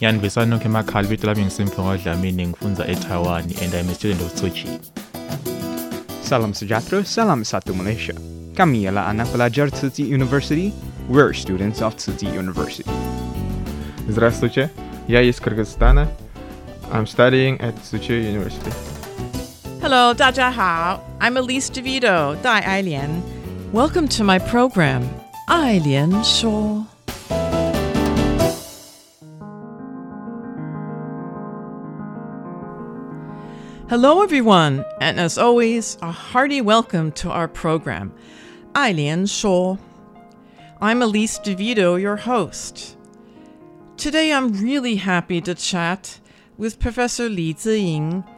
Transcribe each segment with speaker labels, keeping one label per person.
Speaker 1: Yandivisani nonke emakhaya ibito lami ngisimphiwe ngodlamini ngifunza eTaiwan and I'm a student of Tzu Chi.
Speaker 2: Salam sejahtera, salam satu Malaysia. Kami ialah anak pelajar Tzu Chi University. We're students of Tzu Chi University.
Speaker 3: Здравствуйте, я из Кыргызстана. I'm studying at Tzu Chi University.
Speaker 4: Hello, 大家好. I'm Elise DeVito, Dai Ailian. Welcome to my program, Ailian Shuo. Hello, everyone, and as always, a hearty welcome to our program, Ailian Shuo. I'm Elise DeVito, your host. Today, I'm really happy to chat with Professor Li Ziying,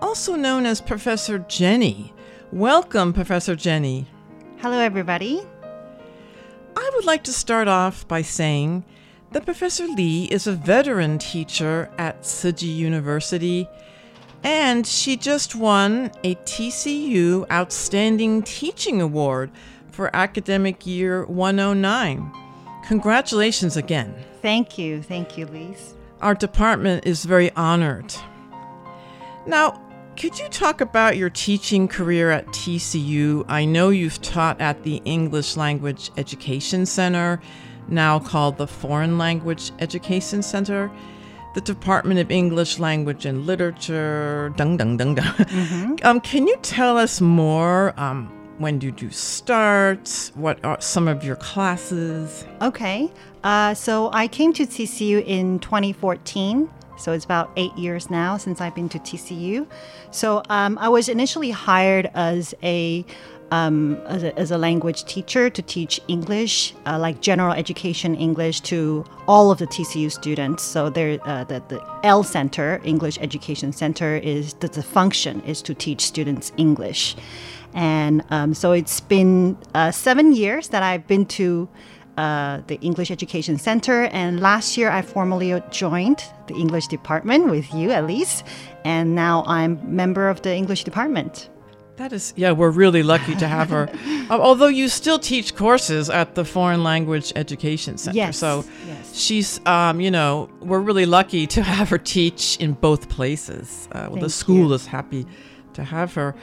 Speaker 4: also known as Professor Jenny. Welcome, Professor Jenny.
Speaker 5: Hello, everybody.
Speaker 4: I would like to start off by saying that Professor Li is a veteran teacher at Tzu Chi University, and she just won a TCU Outstanding Teaching Award for academic year 109. Congratulations again.
Speaker 5: Thank you. Thank you, Lise.
Speaker 4: Our department is very honored. Now, could you talk about your teaching career at TCU? I know you've taught at the English Language Education Center, now called the Foreign Language Education Center, the Department of English Language and Literature. Dung, dung, dung, dung. um, can you tell us more? Um, when did you start? What are some of your classes?
Speaker 5: Okay. Uh, so I came to TCU in 2014. So it's about eight years now since I've been to TCU. So um, I was initially hired as a um, as, a, as a language teacher to teach English, uh, like general education English, to all of the TCU students. So there, uh, the, the L Center, English Education Center, is the, the function is to teach students English, and um, so it's been uh, seven years that I've been to uh, the English Education Center. And last year, I formally joined the English department with you, least. And now I'm member of the English department.
Speaker 4: That is, yeah, we're really lucky to have her. Although you still teach courses at the Foreign Language Education Center.
Speaker 5: Yes,
Speaker 4: So
Speaker 5: yes.
Speaker 4: she's, um, you know, we're really lucky to have her teach in both places. Uh, well, the school
Speaker 5: you.
Speaker 4: is happy to have her.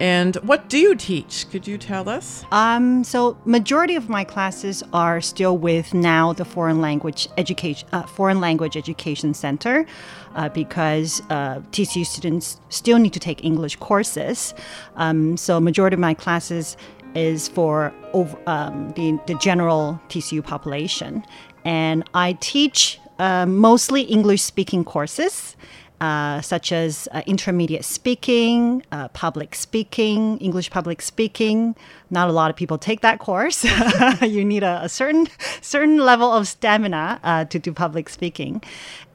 Speaker 4: And what do you teach? Could you tell us?
Speaker 5: Um, so majority of my classes are still with now the foreign language education uh, foreign language education center uh, because uh, TCU students still need to take English courses. Um, so majority of my classes is for over, um, the the general TCU population, and I teach uh, mostly English speaking courses uh, such as uh, intermediate speaking, uh, public speaking, English public speaking. Not a lot of people take that course. you need a, a certain certain level of stamina uh, to do public speaking,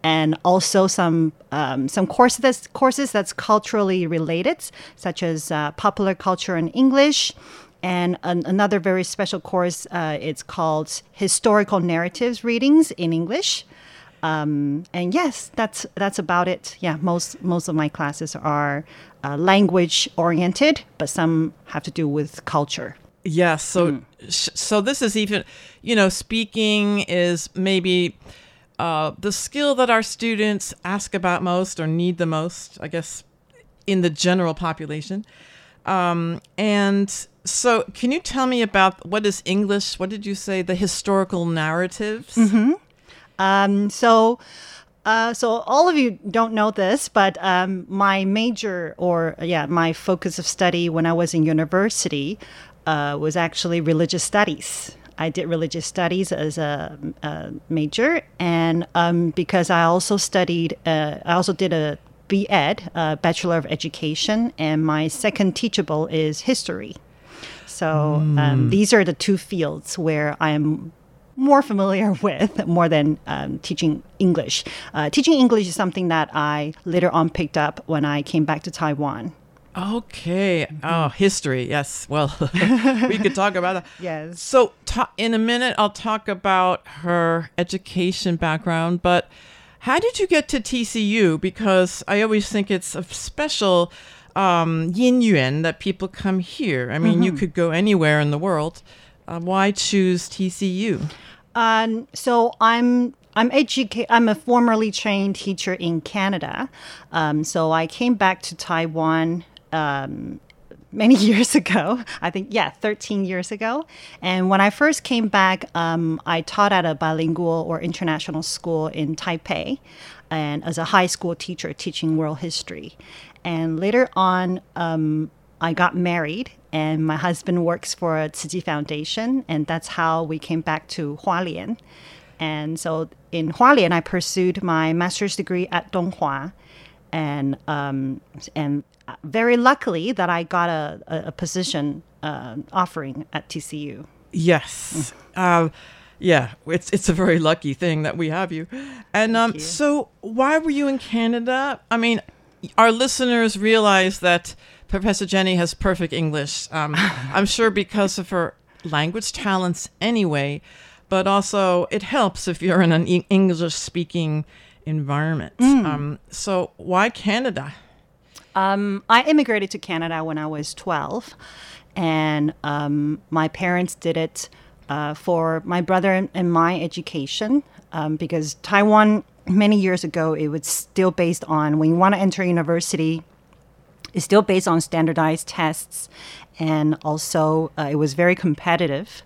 Speaker 5: and also some um, some courses that's, courses that's culturally related, such as uh, popular culture in English. And an, another very special course, uh, it's called Historical Narratives Readings in English um, and yes, that's that's about it. Yeah, most most of my classes are uh, language oriented, but some have to do with culture.
Speaker 4: Yes. So, sh- so this is even, you know, speaking is maybe uh, the skill that our students ask about most or need the most, I guess, in the general population. Um, and so, can you tell me about what is English? What did you say? The historical narratives.
Speaker 5: Um, so Uh, so all of you don't know this, but um, my major or yeah, my focus of study when I was in university uh, was actually religious studies. I did religious studies as a, a major, and um, because I also studied, uh, I also did a B.Ed, a Bachelor of Education, and my second teachable is history. So um, these are the two fields where I am more familiar with more than um, teaching English. Uh, teaching English is something that I later on picked up when I came back to Taiwan.
Speaker 4: Okay. Oh, history. Yes. Well, we could talk about that.
Speaker 5: Yes.
Speaker 4: So, ta- in a minute, I'll talk about her education background. But how did you get to TCU? Because I always think it's a special um, yin yuan that people come here. I mean, you could go anywhere in the world. Uh, why choose TCU?
Speaker 5: Um, so I'm I'm educa- I'm a formerly trained teacher in Canada. Um, so I came back to Taiwan um, many years ago. I think yeah, 13 years ago. And when I first came back, um, I taught at a bilingual or international school in Taipei, and as a high school teacher teaching world history. And later on, um, I got married, and my husband works for a Tzu Foundation, and that's how we came back to Hualien. And so in Hualien, I pursued my master's degree at Donghua, and um, and very luckily that I got a, a, position uh, offering at TCU.
Speaker 4: Yes. Uh, yeah, it's it's a very lucky thing that we have you. And um,
Speaker 5: you.
Speaker 4: so, why were you in Canada? I mean, our listeners realize that Professor Jenny has perfect English. Um, I'm sure because of her language talents, anyway. But also, it helps if you're in an e- English-speaking environment. Um, so, why Canada?
Speaker 5: Um, I immigrated to Canada when I was 12, and um, my parents did it uh, for my brother and- and my education um, because Taiwan, many years ago, it was still based on when you want to enter university, it's still based on standardized tests, and also uh, it was very competitive.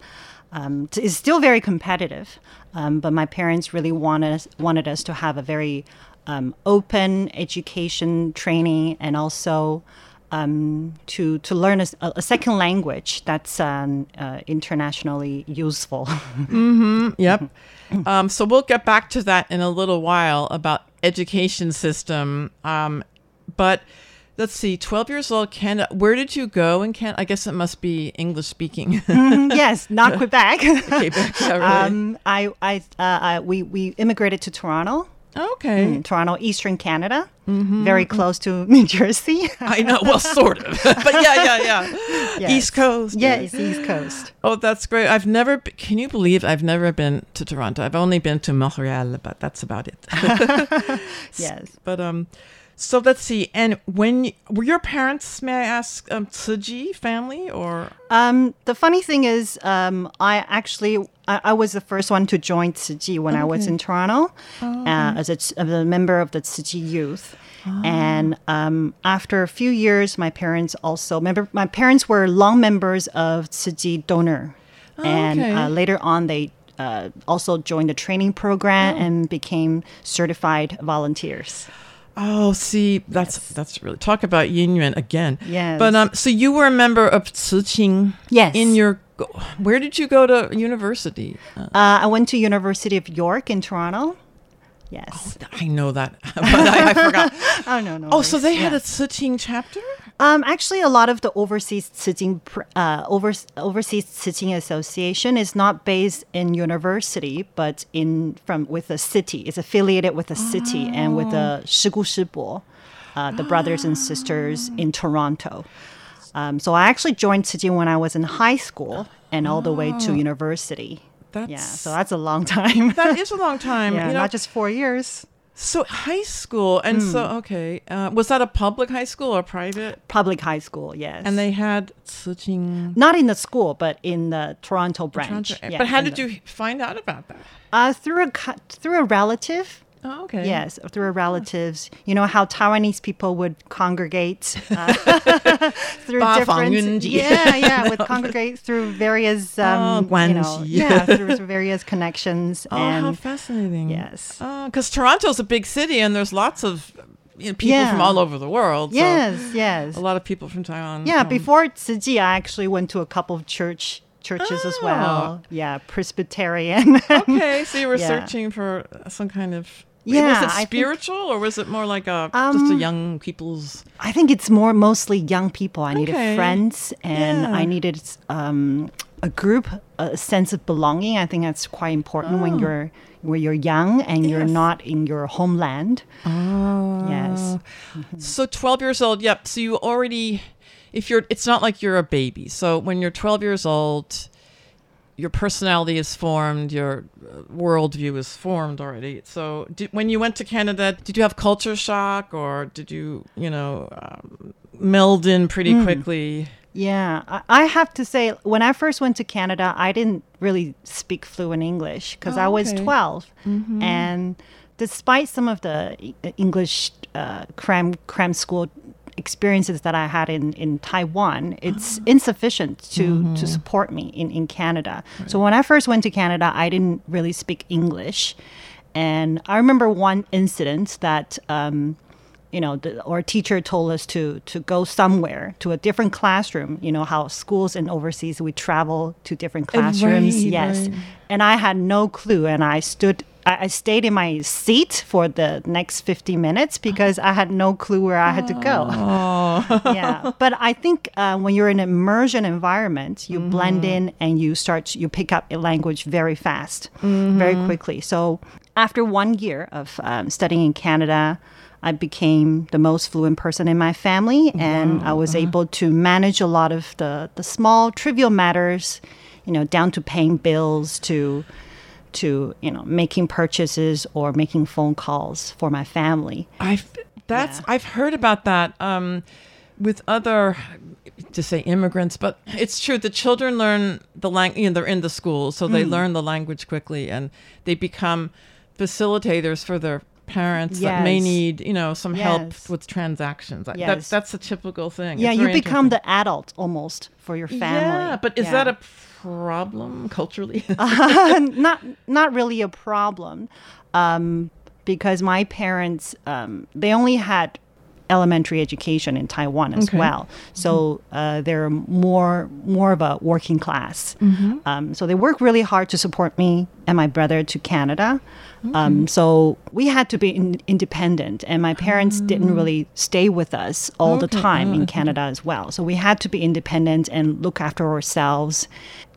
Speaker 5: Um, it's still very competitive, um, but my parents really wanted us, wanted us to have a very um, open education training, and also um, to to learn a second language that's um, uh, internationally useful.
Speaker 4: Yep. Um, so we'll get back to that in a little while about education system. Um, but let's see, 12 years old, Canada. Where did you go in Canada? I guess it must be English speaking.
Speaker 5: yes, not Quebec.
Speaker 4: Quebec, yeah,
Speaker 5: um, I, I, uh, I, we, we immigrated to Toronto.
Speaker 4: okay.
Speaker 5: in Toronto, Eastern Canada, very close to New Jersey.
Speaker 4: I know. Well, sort of. but yeah, yeah, yeah.
Speaker 5: Yes.
Speaker 4: East Coast.
Speaker 5: yeah, East Coast.
Speaker 4: Oh, that's great. I've never, can you believe I've never been to Toronto? I've only been to Montreal, but that's about it.
Speaker 5: Yes.
Speaker 4: But um, so let's see. And when were your parents? May I ask, um, Tzu Chi family or?
Speaker 5: Um, the funny thing is, um, I actually I, I was the first one to join Tzu Chi when I was in Toronto uh, as a, as a member of the Tzu Chi youth. And um, after a few years, my parents also remember my parents were long members of Tzu Chi donor, and
Speaker 4: okay.
Speaker 5: uh, later on they. Uh, also joined the training program and became certified volunteers.
Speaker 4: Oh, see, that's that's really talk about yin yuan again.
Speaker 5: Yes.
Speaker 4: But um, so you were a member of Tzu Ching.
Speaker 5: Yes.
Speaker 4: In your, where did you go to university? Uh,
Speaker 5: I went to University of York in Toronto. Yes.
Speaker 4: I know that, but I, I forgot.
Speaker 5: Oh no no.
Speaker 4: Oh, so
Speaker 5: worries.
Speaker 4: they had
Speaker 5: Yeah.
Speaker 4: a Tzu Ching chapter.
Speaker 5: Um, actually, a lot of the overseas pr- uh, over, overseas Tzu Association is not based in university, but in from with a city. It's affiliated with a city and with the Shigu Shibo, uh, the brothers and sisters in Toronto. Um, so I actually joined Tzu when I was in high school and all the way to university.
Speaker 4: That's
Speaker 5: Yeah, so that's a long time.
Speaker 4: that is a long time.
Speaker 5: yeah,
Speaker 4: you know?
Speaker 5: not just four years.
Speaker 4: So high school, and so
Speaker 5: Hmm.
Speaker 4: okay, uh, was that a public high school or private?
Speaker 5: Public high school, yes.
Speaker 4: And they had Tzu Ching.
Speaker 5: not in the school, but in the Toronto branch.
Speaker 4: Toronto-
Speaker 5: Yeah,
Speaker 4: but how did
Speaker 5: the-
Speaker 4: you find out about that?
Speaker 5: Uh, through a through a relative.
Speaker 4: Oh, okay.
Speaker 5: Yes, through relatives. You know how Taiwanese people would congregate uh, through different.
Speaker 4: Fang Yun Ji.
Speaker 5: Yeah, yeah, would congregate through various. Um,
Speaker 4: Oh,
Speaker 5: you know, yeah, through various connections.
Speaker 4: Oh,
Speaker 5: and
Speaker 4: how fascinating.
Speaker 5: Yes.
Speaker 4: Because Toronto's a big city and there's lots of you know, people from all over the world. so
Speaker 5: Yes, yes.
Speaker 4: A lot of people from Taiwan.
Speaker 5: Yeah,
Speaker 4: come.
Speaker 5: before Tzu I actually went to a couple of church churches as well. Yeah, Presbyterian.
Speaker 4: Okay, so you were
Speaker 5: Yeah.
Speaker 4: searching for some kind of.
Speaker 5: Yeah,
Speaker 4: Was it
Speaker 5: think-
Speaker 4: spiritual or was it more like a just a
Speaker 5: Um,
Speaker 4: young people's.
Speaker 5: I think it's more mostly young people. I needed
Speaker 4: Okay.
Speaker 5: friends and
Speaker 4: Yeah.
Speaker 5: I needed um, a group, a sense of belonging. I think that's quite important when
Speaker 4: Oh.
Speaker 5: you're when you're young and you're not in your homeland.
Speaker 4: Oh.
Speaker 5: Yes.
Speaker 4: So 12 years old, yep. So you already, if you're, it's not like you're a baby. So when you're 12 years old, your personality is formed, your uh, worldview is formed already. So did, when you went to Canada, did you have culture shock or did you, you know, um, meld in pretty
Speaker 5: Mm.
Speaker 4: quickly?
Speaker 5: Yeah, I, I have to say, when I first went to Canada, I didn't really speak fluent English because I
Speaker 4: Oh,
Speaker 5: was
Speaker 4: okay.
Speaker 5: 12.
Speaker 4: Mhm.
Speaker 5: And despite some of the E- English uh, cram, cram school experiences that I had in, in Taiwan, it's insufficient to, to support me in, in Canada. So when I first went to Canada, I didn't really speak English. And I remember one incident that um, you know, the, our teacher told us to to go somewhere to a different classroom. You know how schools and overseas we travel to different
Speaker 4: Uh,
Speaker 5: classrooms.
Speaker 4: right,
Speaker 5: yes,
Speaker 4: right.
Speaker 5: and I had no clue, and I stood. I I stayed in my seat for the next 50 minutes because I had no clue where I had to go.
Speaker 4: Oh.
Speaker 5: yeah, but I think uh, when you're in an immersion environment, you blend
Speaker 4: Mm-hmm.
Speaker 5: in and you start, you pick up a language very fast, very
Speaker 4: Mhm.
Speaker 5: quickly. So after one year of um, studying in Canada, I became the most fluent person in my family, and I was able to manage a lot of the the small trivial matters, you know, down to paying bills to to you know making purchases or making phone calls for my family.
Speaker 4: I've that's I've heard about that um, with other to say immigrants, but it's true. The children learn the language. You know, they're in the school, so they
Speaker 5: Mm.
Speaker 4: learn the language quickly, and they become facilitators for their parents that may need you know some help with transactions.
Speaker 5: Yes.
Speaker 4: That's that's a typical thing.
Speaker 5: Yeah,
Speaker 4: It's
Speaker 5: you become the adult almost for your family.
Speaker 4: Yeah, but is
Speaker 5: Yeah.
Speaker 4: that a problem culturally?
Speaker 5: not not really a problem, um, because my parents um, they only had elementary education in Taiwan as
Speaker 4: Okay.
Speaker 5: well, so uh, they're more more of a working class.
Speaker 4: Mhm.
Speaker 5: Um, so they work really hard to support me and my brother to Canada. Um, so we had to be in, independent, and my parents didn't really stay with us all the time
Speaker 4: Ah,
Speaker 5: in. Canada as well. So we had to be independent and look after ourselves,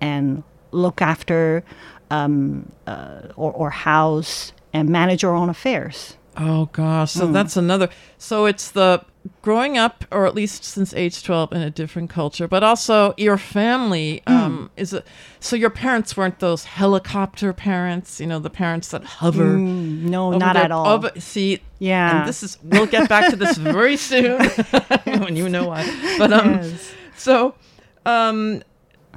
Speaker 5: and look after um, uh, or, or house and manage our own affairs.
Speaker 4: Oh gosh, so
Speaker 5: Mm.
Speaker 4: that's another. So it's the growing up, or at least since age twelve, in a different culture, but also your family
Speaker 5: Mm.
Speaker 4: um, is. A, so your parents weren't those helicopter parents, you know, the parents that hover.
Speaker 5: Mm, no, not
Speaker 4: their-
Speaker 5: at all.
Speaker 4: over- see,
Speaker 5: Yeah.
Speaker 4: and this is. We'll get back to this very soon when you know why. But um,
Speaker 5: Yes.
Speaker 4: so um,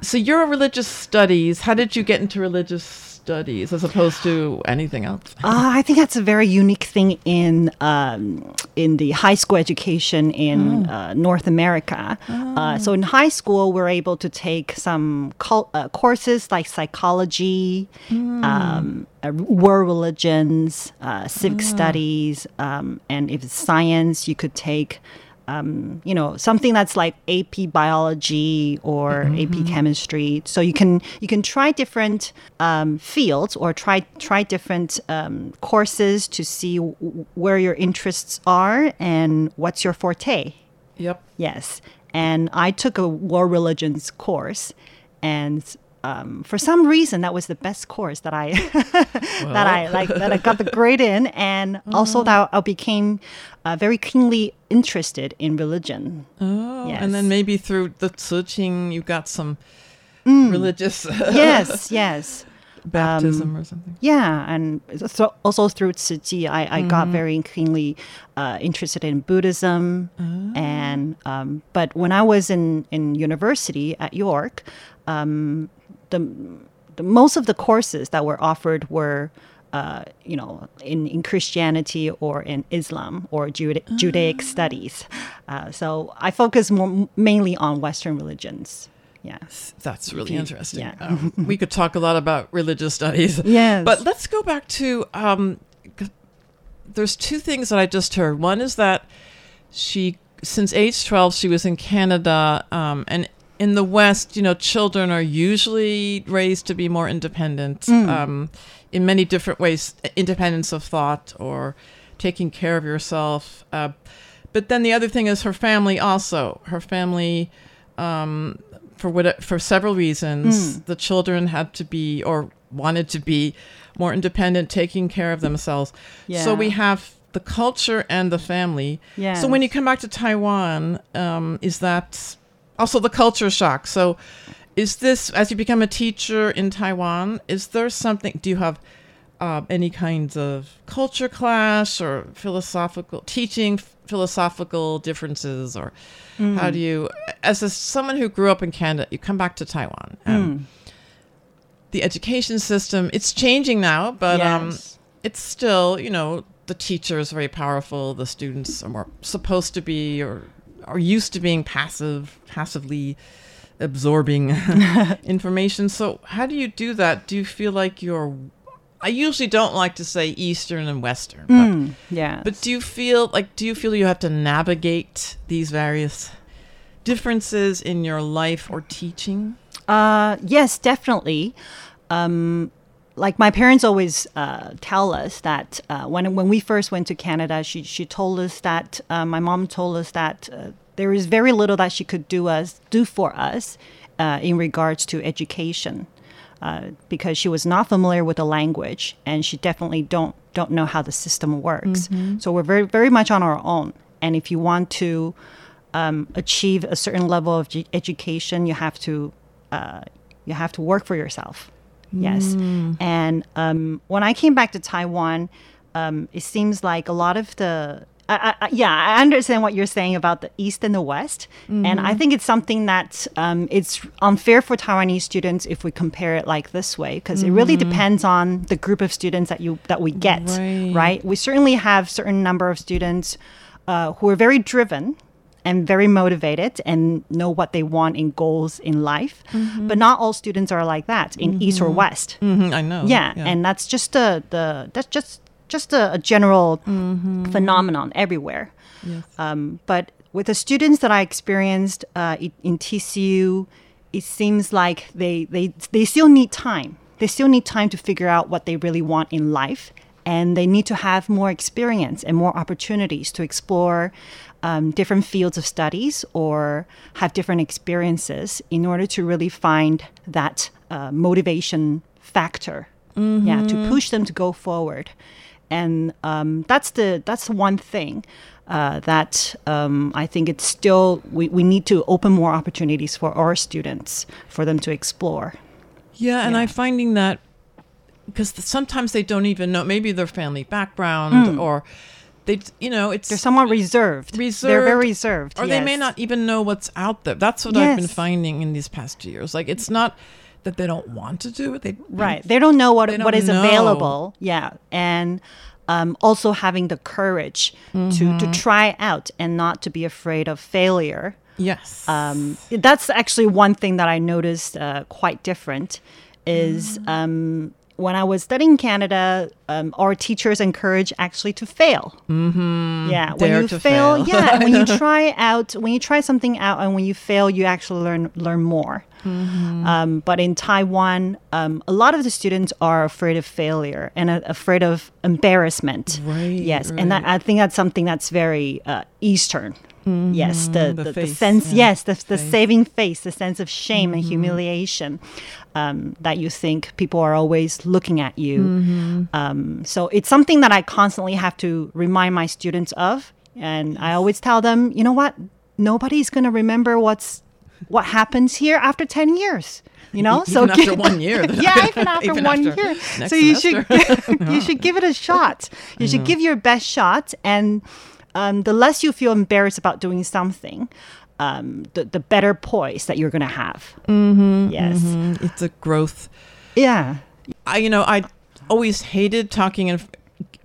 Speaker 4: so you're a religious studies. How did you get into religious studies as opposed to anything else?
Speaker 5: Uh, I think that's a very unique thing in um, in the high school education in uh, North America. Uh, so in high school, we're able to take some uh, courses like psychology, um, uh, world religions, uh, civic studies, um, and if it's science, you could take. Um, you know something that's like AP biology or AP chemistry. So you can you can try different um, fields or try try different um, courses to see w- where your interests are and what's your forte.
Speaker 4: Yep.
Speaker 5: Yes, and I took a war religions course, and um, for some reason that was the best course that I that I like that I got the grade in, and also that I became uh, very keenly interested in religion.
Speaker 4: Oh,
Speaker 5: Yes.
Speaker 4: and then maybe through the Tzu Ching, you got some
Speaker 5: Mm.
Speaker 4: religious
Speaker 5: yes, yes.
Speaker 4: baptism
Speaker 5: Um,
Speaker 4: or something.
Speaker 5: Yeah, and so also through Tzu Chi, I, I got
Speaker 4: Mhm.
Speaker 5: very keenly uh, interested in Buddhism.
Speaker 4: Ah.
Speaker 5: And um, but when I was in in university at York, um, the, the most of the courses that were offered were uh, you know, in, in Christianity or in Islam or Juda- Judaic studies. Uh, so I focus more mainly on Western religions. Yeah.
Speaker 4: That's really
Speaker 5: you-
Speaker 4: interesting.
Speaker 5: yeah.
Speaker 4: Um, we could talk a lot about religious studies.
Speaker 5: Yes.
Speaker 4: But let's go back to um, there's two things that I just heard. One is that she, since age 12, she was in Canada. Um, and in the West, you know, children are usually raised to be more independent um, in many different ways independence of thought or taking care of yourself. Uh, but then the other thing is her family also. Her family um, for what for several reasons the children had to be or wanted to be more independent taking care of themselves. So we have the culture and the family. So when you come back to taiwan um, is that also the culture shock. So is this as you become a teacher in taiwan is there something do you have uh, any kinds of culture clash or philosophical teaching philosophical differences or how do you as a, someone who grew up in canada you come back to taiwan um, the education system it's changing now but um, it's still you know the teacher is very powerful the students are more supposed to be or are used to being passive passively absorbing information so how do you do that do you feel like you're i usually don't like to say eastern and western but
Speaker 5: Mm, yeah.
Speaker 4: but do you feel like do you feel you have to navigate these various differences in your life or teaching?
Speaker 5: Uh, yes, definitely. Um, like my parents always uh, tell us that uh, when when we first went to Canada, she she told us that uh, my mom told us that uh, there is very little that she could do us do for us uh, in regards to education. Uh, because she was not familiar with the language and she definitely don't don't know how the system works. So we're very very much on our own. And if you want to um, achieve a certain level of ge- education, you have to uh, you have to work for yourself. Yes. And um, when I came back to Taiwan, um, it seems like a lot of the I, I, yeah, I understand what you're saying about the East and the West, and I think it's something that um, it's unfair for Taiwanese students if we compare it like this way, because it really depends on the group of students that you that we get,
Speaker 4: Right.
Speaker 5: right? We certainly have certain number of students uh, who are very driven and very motivated and know what they want in goals in life, but not all students are like that in East or West.
Speaker 4: Hmm I know.
Speaker 5: yeah, and that's just a the that's just just a, a general phenomenon everywhere. Um, but with the students that I experienced uh, in TCU, it seems like they, they they still need time. They still need time to figure out what they really want in life, and they need to have more experience and more opportunities to explore um, different fields of studies or have different experiences in order to really find that uh, motivation factor. Yeah, to push them to go forward, and um, that's the that's the one thing uh, that um, I think it's still we, we need to open more opportunities for our students for them to explore.
Speaker 4: Yeah, and
Speaker 5: Yeah.
Speaker 4: I'm finding that because sometimes they don't even know maybe their family background or they, you know, it's
Speaker 5: They're somewhat reserved. Reserved. They're very reserved.
Speaker 4: or they may not even know what's out there. That's what I've been finding in these past years. Like it's not that they don't want to do it; they
Speaker 5: right they don't know what what is
Speaker 4: know.
Speaker 5: available yeah and um, also having the courage to to try out and not to be afraid of failure
Speaker 4: Yes.
Speaker 5: um, that's actually one thing that I noticed uh, quite different is
Speaker 4: Mm.
Speaker 5: um, when I was studying in Canada, um, our teachers encourage actually to fail. Mm-hmm. Yeah, when you
Speaker 4: to
Speaker 5: fail,
Speaker 4: fail.
Speaker 5: yeah, when you try out, when you try something out, and when you fail, you actually learn learn more.
Speaker 4: Mm-hmm.
Speaker 5: Um, but in Taiwan, um, a lot of the students are afraid of failure and uh, afraid of embarrassment.
Speaker 4: Right,
Speaker 5: Yes, and that, I think that's something that's very uh, Eastern. Yes, the
Speaker 4: Mm-hmm. the
Speaker 5: the, the,
Speaker 4: face,
Speaker 5: sense.
Speaker 4: yeah,
Speaker 5: Yes, the, the
Speaker 4: face.
Speaker 5: saving face, the sense of shame
Speaker 4: Mm-hmm.
Speaker 5: and humiliation um, that you think people are always looking at you.
Speaker 4: Mm-hmm.
Speaker 5: Um, so it's something that I constantly have to remind my students of, and I always tell them, you know what? Nobody's going to remember what's what happens here after ten years. You know,
Speaker 4: Even after
Speaker 5: give-
Speaker 4: one year.
Speaker 5: yeah, even after
Speaker 4: Even
Speaker 5: one
Speaker 4: after
Speaker 5: year. So you
Speaker 4: semester.
Speaker 5: should you should give it a shot. You should give your best shot, and um, the less you feel embarrassed about doing something, um, the the better poise that you're gonna have. Mm-hmm, yes.
Speaker 4: Mm, it's a growth.
Speaker 5: Yeah.
Speaker 4: I, you know, I, always hated talking in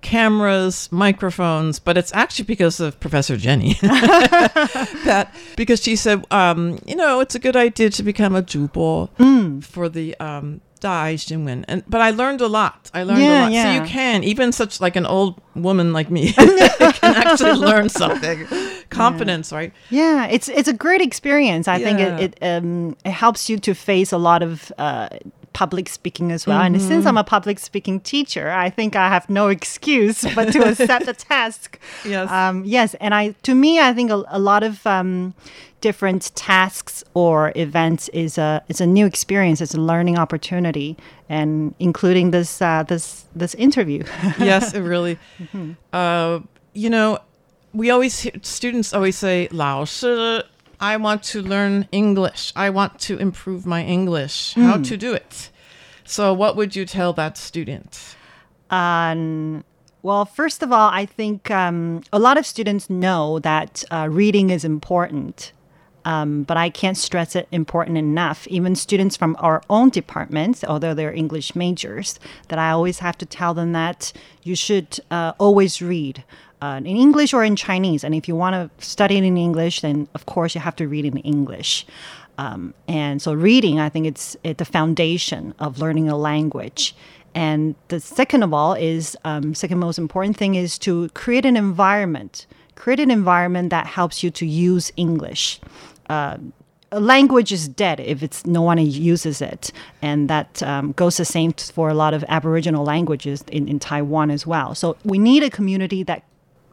Speaker 4: cameras, microphones, but it's actually because of Professor Jenny. that because she said, um, you know, it's a good idea to become a jubo
Speaker 5: Mm.
Speaker 4: for the um, Dai Xinwen. And but I learned a lot. I learned
Speaker 5: Yeah,
Speaker 4: a lot.
Speaker 5: yeah.
Speaker 4: So you can even such like an old woman like me can actually learn something. Confidence, right?
Speaker 5: Yeah, it's it's a great experience. I think it it, um, it helps you to face a lot of uh, public speaking as well. And since I'm a public speaking teacher, I think I have no excuse but to accept the task.
Speaker 4: Yes.
Speaker 5: Um, yes, and I to me, I think a, a lot of um, different tasks or events is a is a new experience. It's a learning opportunity, and including this uh, this this interview.
Speaker 4: yes, it really. Uh, you know, we always hear, students always say, 老师, I want to learn English. I want to improve my English. How to do it? So, what would you tell that student?
Speaker 5: Um, well, first of all, I think um, a lot of students know that uh, reading is important, um, but I can't stress it important enough. Even students from our own departments, although they're English majors, that I always have to tell them that you should uh, always read. Uh, in English or in Chinese. And if you want to study it in English, then of course you have to read in English. Um, and so reading, I think it's it, the foundation of learning a language. And the second of all is um, second most important thing is to create an environment, create an environment that helps you to use English. Uh, a language is dead if it's no one uses it, and that um, goes the same for a lot of Aboriginal languages in, in Taiwan as well. So we need a community that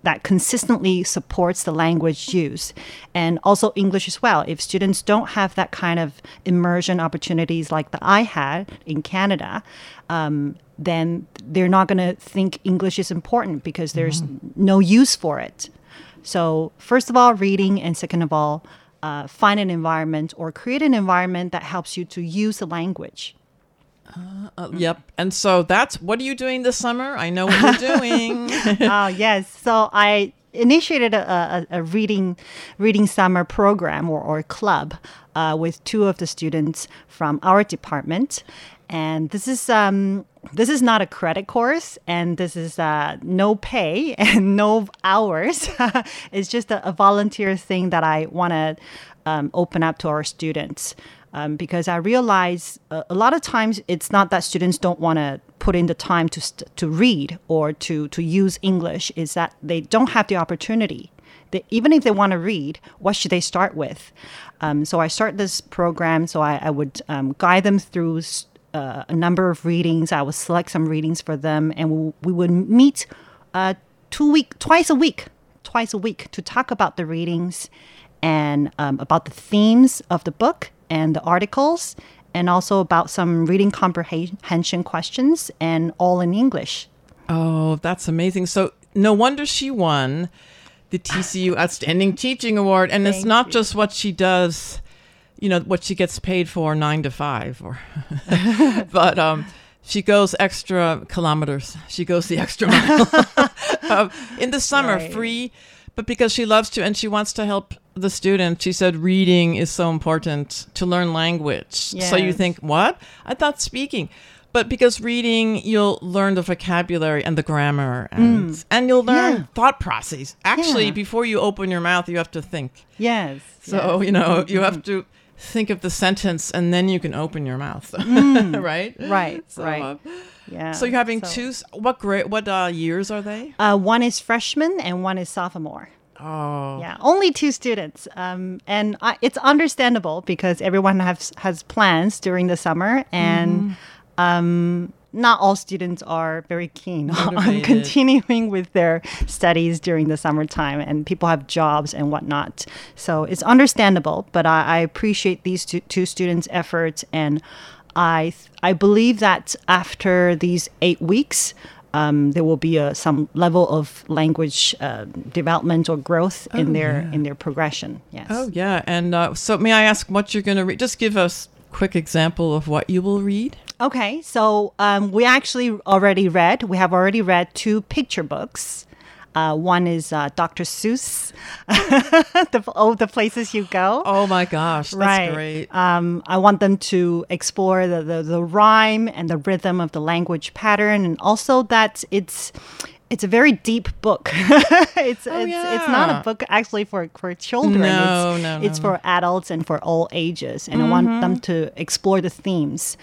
Speaker 5: that consistently supports the language use and also English as well. If students don't have that kind of immersion opportunities like that I had in Canada, um, then they're not going to think English is important because there's no use for it. So, first of all, reading, and second of all, uh, find an environment or create an environment that helps you to use the language.
Speaker 4: Uh, Yep. And so that's what are you doing this summer? I know what you're doing.
Speaker 5: oh yes. So I initiated a, a, a reading reading summer program or, or club uh, with two of the students from our department, and this is um, this is not a credit course, and this is uh, no pay and no hours. it's just a, a volunteer thing that I want to um, open up to our students um, because I realize uh, a lot of times it's not that students don't want to put in the time to st- to read or to to use English. Is that they don't have the opportunity. They, even if they want to read, what should they start with? Um, so I start this program. So I, I would um, guide them through uh, a number of readings. I would select some readings for them, and we, we would meet uh, two week, twice a week, twice a week to talk about the readings and um, about the themes of the book and the articles, and also about some reading comprehension questions, and all in English.
Speaker 4: Oh, that's amazing. So no wonder she won the TCU Outstanding Teaching Award. And it's not
Speaker 5: you.
Speaker 4: just what she does, you know, what she gets paid for nine to five or but um she goes extra kilometers. She goes the extra mile. um, in the summer,
Speaker 5: Right.
Speaker 4: free, but because she loves to and she wants to help the student, she said reading is so important to learn language. So you think, what? I thought speaking. But because reading, you'll learn the vocabulary and the grammar, and and you'll learn
Speaker 5: Mm. Yeah.
Speaker 4: thought process. Actually,
Speaker 5: Yeah.
Speaker 4: before you open your mouth, you have to think.
Speaker 5: Yes.
Speaker 4: So you know you have to think of the sentence, and then you can open your mouth, right?
Speaker 5: Mm. Right.
Speaker 4: So,
Speaker 5: right.
Speaker 4: uh,
Speaker 5: Yeah.
Speaker 4: so you're having
Speaker 5: so-
Speaker 4: two. What grade? What uh, years are they?
Speaker 5: Uh, one is freshman and one is sophomore.
Speaker 4: Oh,
Speaker 5: Yeah, only two students, um, and I, it's understandable because everyone has has plans during the summer, and um, not all students are very keen on continuing with their studies during the summertime, and people have jobs and whatnot. So it's understandable, but I, I appreciate these two, two students' efforts, and I th- I believe that after these eight weeks. Um, there will be a, some level of language uh, development or growth in their in their progression. Yes.
Speaker 4: Oh yeah, and uh, so may I ask what you're going to read? Just give us a quick example of what you will read.
Speaker 5: Okay, so um, we actually already read. We have already read two picture books. Uh, one is uh, Dr. Seuss, the, oh, the places you go.
Speaker 4: Oh my gosh, that's
Speaker 5: right.
Speaker 4: great.
Speaker 5: Um, I want them to explore the, the, the rhyme and the rhythm of the language pattern, and also that it's it's a very deep book. it's
Speaker 4: Oh,
Speaker 5: it's, it's not a book actually for, for children.
Speaker 4: No,
Speaker 5: it's,
Speaker 4: no, no,
Speaker 5: it's for adults and for all ages, and I want them to explore the themes.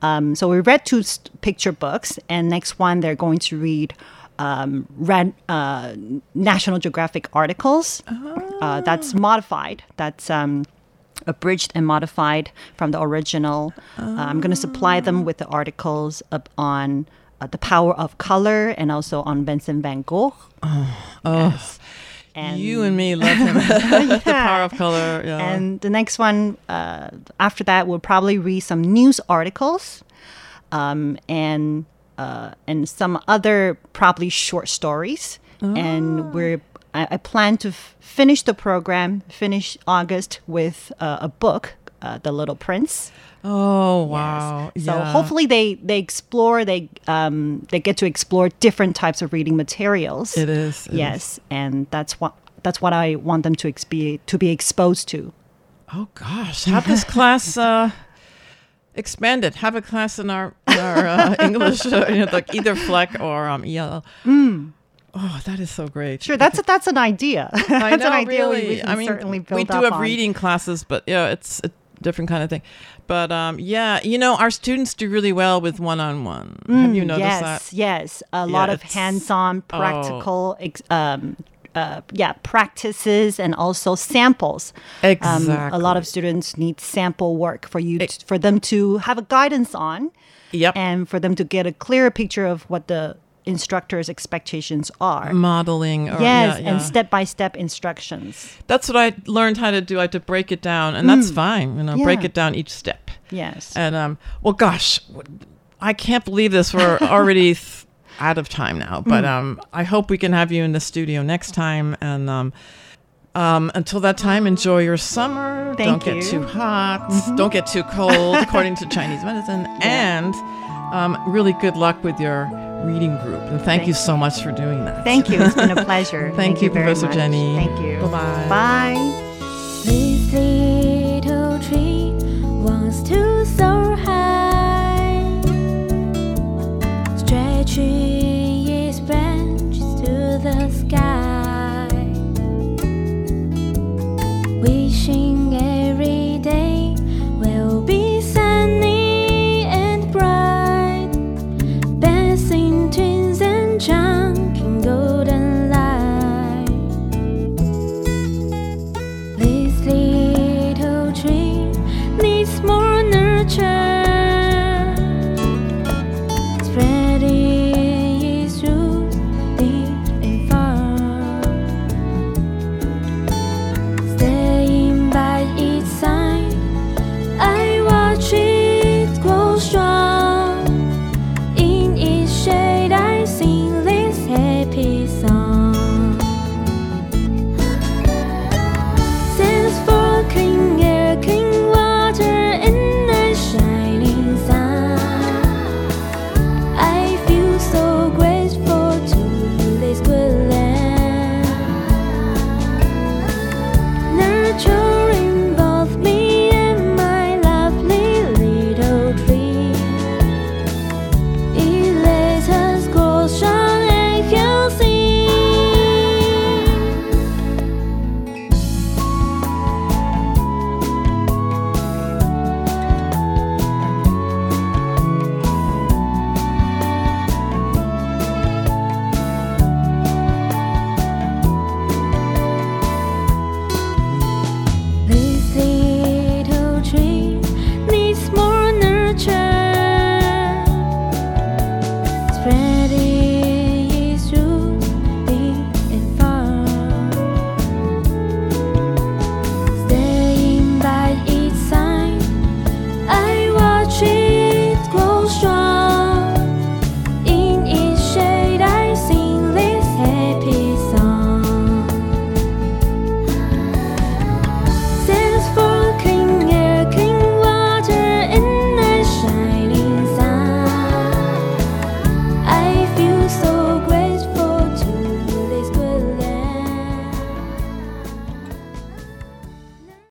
Speaker 5: Um, so we read two st- picture books, and next one they're going to read um, ran, uh, National Geographic articles. Uh, that's modified. That's um, abridged and modified from the original. Uh, I'm going to supply them with the articles up on uh, the power of color and also on Vincent van Gogh.
Speaker 4: Oh,
Speaker 5: And
Speaker 4: you and me love him. the power of color. Yeah.
Speaker 5: And the next one, uh, after that, we'll probably read some news articles um, and uh, and some other probably short stories. And we're I, I plan to f- finish the program, finish August with uh, a book, uh, The Little Prince.
Speaker 4: oh wow.
Speaker 5: So
Speaker 4: Yeah.
Speaker 5: hopefully they they explore they um, they get to explore different types of reading materials.
Speaker 4: it is. it is.
Speaker 5: yes, and that's what that's what I want them to expe- to be exposed to.
Speaker 4: Oh gosh, have this class uh, expanded. Have a class in our our uh, English, uh, you know, like either FLEC or um, EL. Oh, that is so great.
Speaker 5: Sure, that's that's an idea. That's
Speaker 4: know,
Speaker 5: an idea we-
Speaker 4: really.
Speaker 5: we can
Speaker 4: I mean,
Speaker 5: certainly build
Speaker 4: we do have
Speaker 5: on.
Speaker 4: reading classes, but yeah, it's a different kind of thing. But um, yeah, you know, our students do really well with one-on-one. have you noticed
Speaker 5: yes,
Speaker 4: that?
Speaker 5: yes, yes, a lot of hands-on,
Speaker 4: oh.
Speaker 5: practical, ex- um, uh, yeah, practices and also samples. Um, a lot of students need sample work for you t- for them to have a guidance on,
Speaker 4: Yep.
Speaker 5: and for them to get a clearer picture of what the instructor's expectations are.
Speaker 4: Modeling. Or,
Speaker 5: yes,
Speaker 4: yeah, yeah.
Speaker 5: and step-by-step instructions.
Speaker 4: That's what I learned how to do. I had to break it down, and that's fine. You know, break
Speaker 5: Mm.
Speaker 4: It down each step.
Speaker 5: Yes.
Speaker 4: And um, well, gosh, I can't believe this. We're already th- out of time now, but
Speaker 5: Mm.
Speaker 4: um, I hope we can have you in the studio next time. And um, um, until that time, enjoy your summer.
Speaker 5: Thank
Speaker 4: Don't
Speaker 5: you. Mm-hmm.
Speaker 4: get too hot. Don't get too cold, according to Chinese medicine. And um, really good luck with your reading group. And thank, you so much for doing that.
Speaker 5: Thank you. It's been a pleasure.
Speaker 4: Thank you,
Speaker 5: very
Speaker 4: Professor
Speaker 5: much.
Speaker 4: Jenny.
Speaker 5: Thank you.
Speaker 4: Bye-bye.
Speaker 5: Bye.
Speaker 6: Stretching